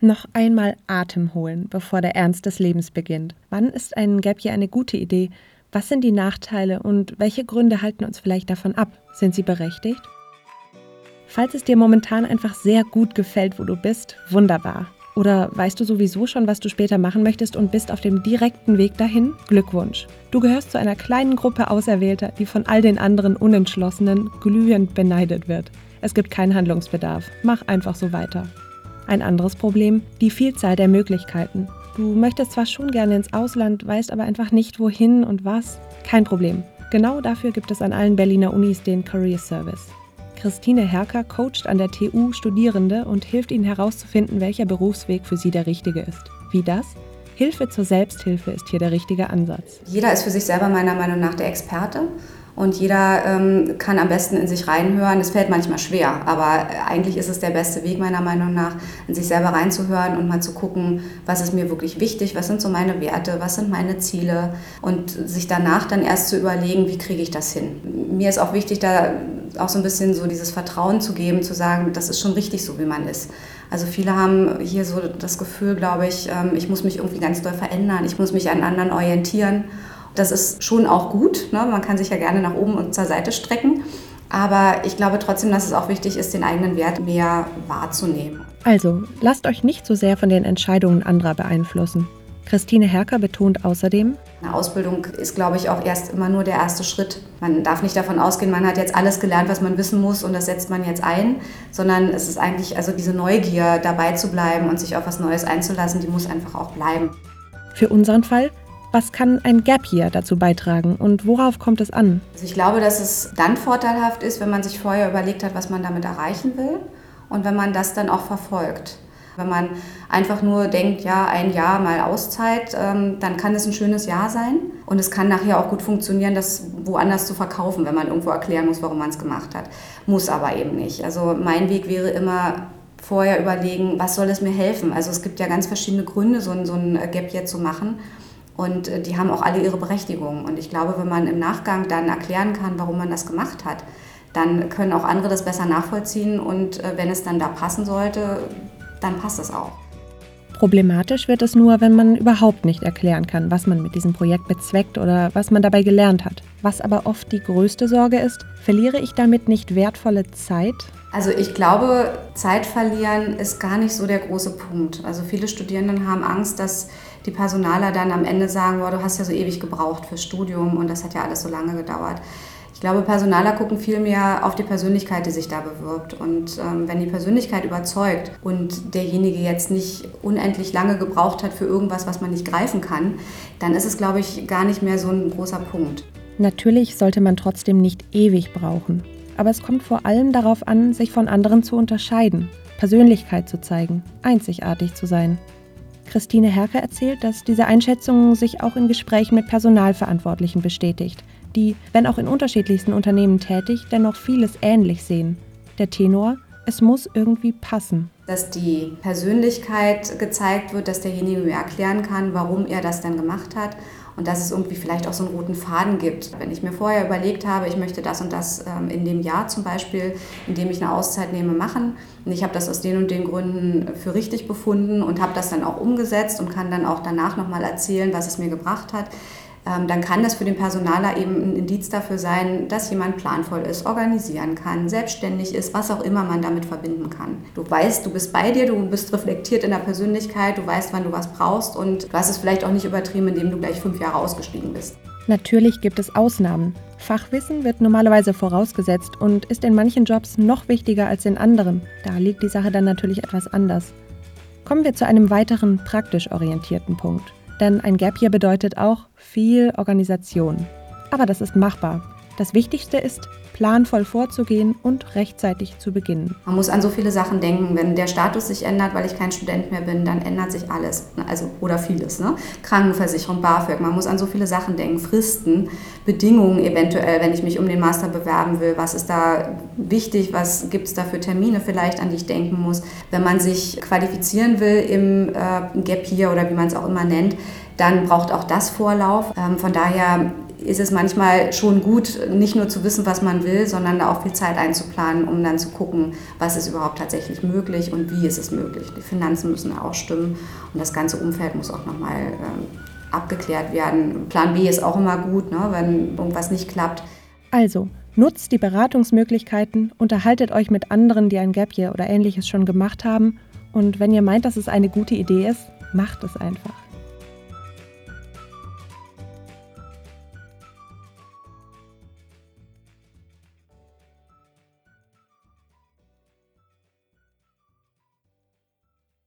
Noch einmal Atem holen, bevor der Ernst des Lebens beginnt. Wann ist ein Gap Year eine gute Idee? Was sind die Nachteile und welche Gründe halten uns vielleicht davon ab? Sind sie berechtigt? Falls es dir momentan einfach sehr gut gefällt, wo du bist, wunderbar. Oder weißt du sowieso schon, was du später machen möchtest und bist auf dem direkten Weg dahin? Glückwunsch. Du gehörst zu einer kleinen Gruppe Auserwählter, die von all den anderen Unentschlossenen glühend beneidet wird. Es gibt keinen Handlungsbedarf. Mach einfach so weiter. Ein anderes Problem, die Vielzahl der Möglichkeiten. Du möchtest zwar schon gerne ins Ausland, weißt aber einfach nicht wohin und was. Kein Problem. Genau dafür gibt es an allen Berliner Unis den Career Service. Christine Herker coacht an der TU Studierende und hilft ihnen herauszufinden, welcher Berufsweg für sie der richtige ist. Wie das? Hilfe zur Selbsthilfe ist hier der richtige Ansatz. Jeder ist für sich selber meiner Meinung nach der Experte und jeder ähm, kann am besten in sich reinhören. Es fällt manchmal schwer, aber eigentlich ist es der beste Weg meiner Meinung nach, in sich selber reinzuhören und mal zu gucken, was ist mir wirklich wichtig, was sind so meine Werte, was sind meine Ziele und sich danach dann erst zu überlegen, wie kriege ich das hin. Mir ist auch wichtig, da auch so ein bisschen so dieses Vertrauen zu geben, zu sagen, das ist schon richtig so, wie man ist. Also viele haben hier so das Gefühl, glaube ich, ähm, ich muss mich irgendwie ganz doll verändern, ich muss mich an anderen orientieren. Das ist schon auch gut. Ne? Man kann sich ja gerne nach oben und zur Seite strecken. Aber ich glaube trotzdem, dass es auch wichtig ist, den eigenen Wert mehr wahrzunehmen. Also, lasst euch nicht so sehr von den Entscheidungen anderer beeinflussen. Christine Herker betont außerdem, eine Ausbildung ist, glaube ich, auch erst immer nur der erste Schritt. Man darf nicht davon ausgehen, man hat jetzt alles gelernt, was man wissen muss und das setzt man jetzt ein, sondern es ist eigentlich also diese Neugier, dabei zu bleiben und sich auf was Neues einzulassen, die muss einfach auch bleiben. Für unseren Fall was kann ein Gap hier dazu beitragen und worauf kommt es an? Also ich glaube, dass es dann vorteilhaft ist, wenn man sich vorher überlegt hat, was man damit erreichen will und wenn man das dann auch verfolgt. Wenn man einfach nur denkt, ja, ein Jahr mal Auszeit, ähm, dann kann es ein schönes Jahr sein. Und es kann nachher auch gut funktionieren, das woanders zu verkaufen, wenn man irgendwo erklären muss, warum man es gemacht hat. Muss aber eben nicht. Also mein Weg wäre immer, vorher überlegen, was soll es mir helfen. Also es gibt ja ganz verschiedene Gründe, so ein, Gap Year zu machen. Und äh, die haben auch alle ihre Berechtigung. Und ich glaube, wenn man im Nachgang dann erklären kann, warum man das gemacht hat, dann können auch andere das besser nachvollziehen. Und äh, wenn es dann da passen sollte, dann passt es auch. Problematisch wird es nur, wenn man überhaupt nicht erklären kann, was man mit diesem Projekt bezweckt oder was man dabei gelernt hat. Was aber oft die größte Sorge ist, verliere ich damit nicht wertvolle Zeit? Also ich glaube, Zeit verlieren ist gar nicht so der große Punkt. Also viele Studierenden haben Angst, dass die Personaler dann am Ende sagen, boah, du hast ja so ewig gebraucht fürs Studium und das hat ja alles so lange gedauert. Ich glaube, Personaler gucken viel mehr auf die Persönlichkeit, die sich da bewirbt. Und ähm, wenn die Persönlichkeit überzeugt und derjenige jetzt nicht unendlich lange gebraucht hat für irgendwas, was man nicht greifen kann, dann ist es, glaube ich, gar nicht mehr so ein großer Punkt. Natürlich sollte man trotzdem nicht ewig brauchen. Aber es kommt vor allem darauf an, sich von anderen zu unterscheiden, Persönlichkeit zu zeigen, einzigartig zu sein. Christine Herker erzählt, dass diese Einschätzung sich auch in Gesprächen mit Personalverantwortlichen bestätigt, die, wenn auch in unterschiedlichsten Unternehmen tätig, dennoch vieles ähnlich sehen. Der Tenor, es muss irgendwie passen. Dass die Persönlichkeit gezeigt wird, dass derjenige mir erklären kann, warum er das dann gemacht hat und dass es irgendwie vielleicht auch so einen roten Faden gibt. Wenn ich mir vorher überlegt habe, ich möchte das und das ähm, in dem Jahr zum Beispiel, in dem ich eine Auszeit nehme, machen und ich habe das aus den und den Gründen für richtig befunden und habe das dann auch umgesetzt und kann dann auch danach nochmal erzählen, was es mir gebracht hat, dann kann das für den Personaler eben ein Indiz dafür sein, dass jemand planvoll ist, organisieren kann, selbstständig ist, was auch immer man damit verbinden kann. Du weißt, du bist bei dir, du bist reflektiert in der Persönlichkeit, du weißt, wann du was brauchst und du hast es vielleicht auch nicht übertrieben, indem du gleich fünf Jahre ausgestiegen bist. Natürlich gibt es Ausnahmen. Fachwissen wird normalerweise vorausgesetzt und ist in manchen Jobs noch wichtiger als in anderen. Da liegt die Sache dann natürlich etwas anders. Kommen wir zu einem weiteren praktisch orientierten Punkt. Denn ein Gap Year bedeutet auch viel Organisation. Aber das ist machbar. Das Wichtigste ist, planvoll vorzugehen und rechtzeitig zu beginnen. Man muss an so viele Sachen denken. Wenn der Status sich ändert, weil ich kein Student mehr bin, dann ändert sich alles. Also, oder vieles. Ne? Krankenversicherung, BAföG. Man muss an so viele Sachen denken. Fristen, Bedingungen eventuell, wenn ich mich um den Master bewerben will. Was ist da wichtig? Was gibt es da für Termine vielleicht, an die ich denken muss? Wenn man sich qualifizieren will im äh, Gap Year oder wie man es auch immer nennt, dann braucht auch das Vorlauf. Ähm, von daher ist es manchmal schon gut, nicht nur zu wissen, was man will, sondern da auch viel Zeit einzuplanen, um dann zu gucken, was ist überhaupt tatsächlich möglich und wie ist es möglich. Die Finanzen müssen auch stimmen und das ganze Umfeld muss auch nochmal ähm, abgeklärt werden. Plan B ist auch immer gut, ne, wenn irgendwas nicht klappt. Also, nutzt die Beratungsmöglichkeiten, unterhaltet euch mit anderen, die ein Gap Year oder ähnliches schon gemacht haben und wenn ihr meint, dass es eine gute Idee ist, macht es einfach.